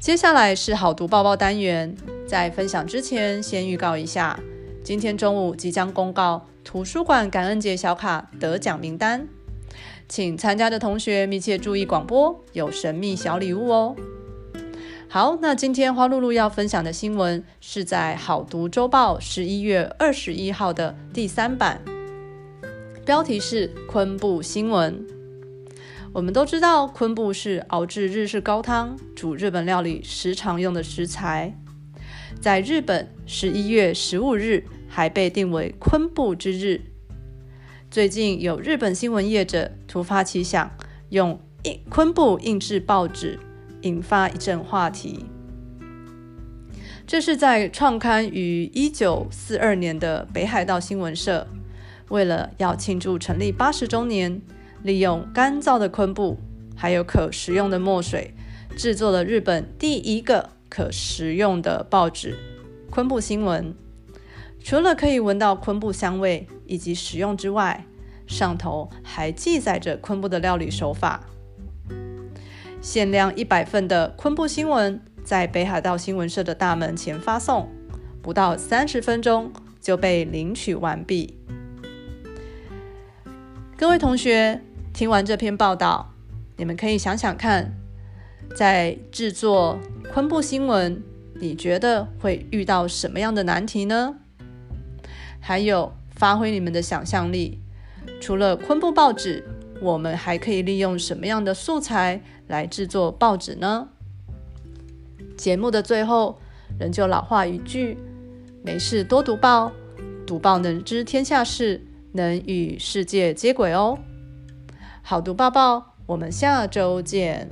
接下来是好读报报单元，在分享之前先预告一下，今天中午即将公告图书馆感恩节小卡得奖名单，请参加的同学密切注意广播，有神秘小礼物哦。好，那今天花露露要分享的新闻是在好读周报十一月二十一号的第三版，标题是昆布新闻。我们都知道，昆布是熬制日式高汤、煮日本料理时常用的食材。在日本，十一月十五日还被定为昆布之日。最近有日本新闻业者突发奇想，用印昆布印制报纸，引发一阵话题。这是在创刊于一九四二年的北海道新闻社，为了要庆祝成立八十周年。利用干燥的昆布，还有可食用的墨水，制作了日本第一个可食用的报纸《昆布新闻》。除了可以闻到昆布香味以及食用之外，上头还记载着昆布的料理手法。限量一百份的《昆布新闻》在北海道新闻社的大门前发送，不到三十分钟就被领取完毕。各位同学。听完这篇报道，你们可以想想看，在制作昆布新闻，你觉得会遇到什么样的难题呢？还有，发挥你们的想象力，除了昆布报纸，我们还可以利用什么样的素材来制作报纸呢？节目的最后，仍旧老话一句：没事多读报，读报能知天下事，能与世界接轨哦。好读报报，我们下周见。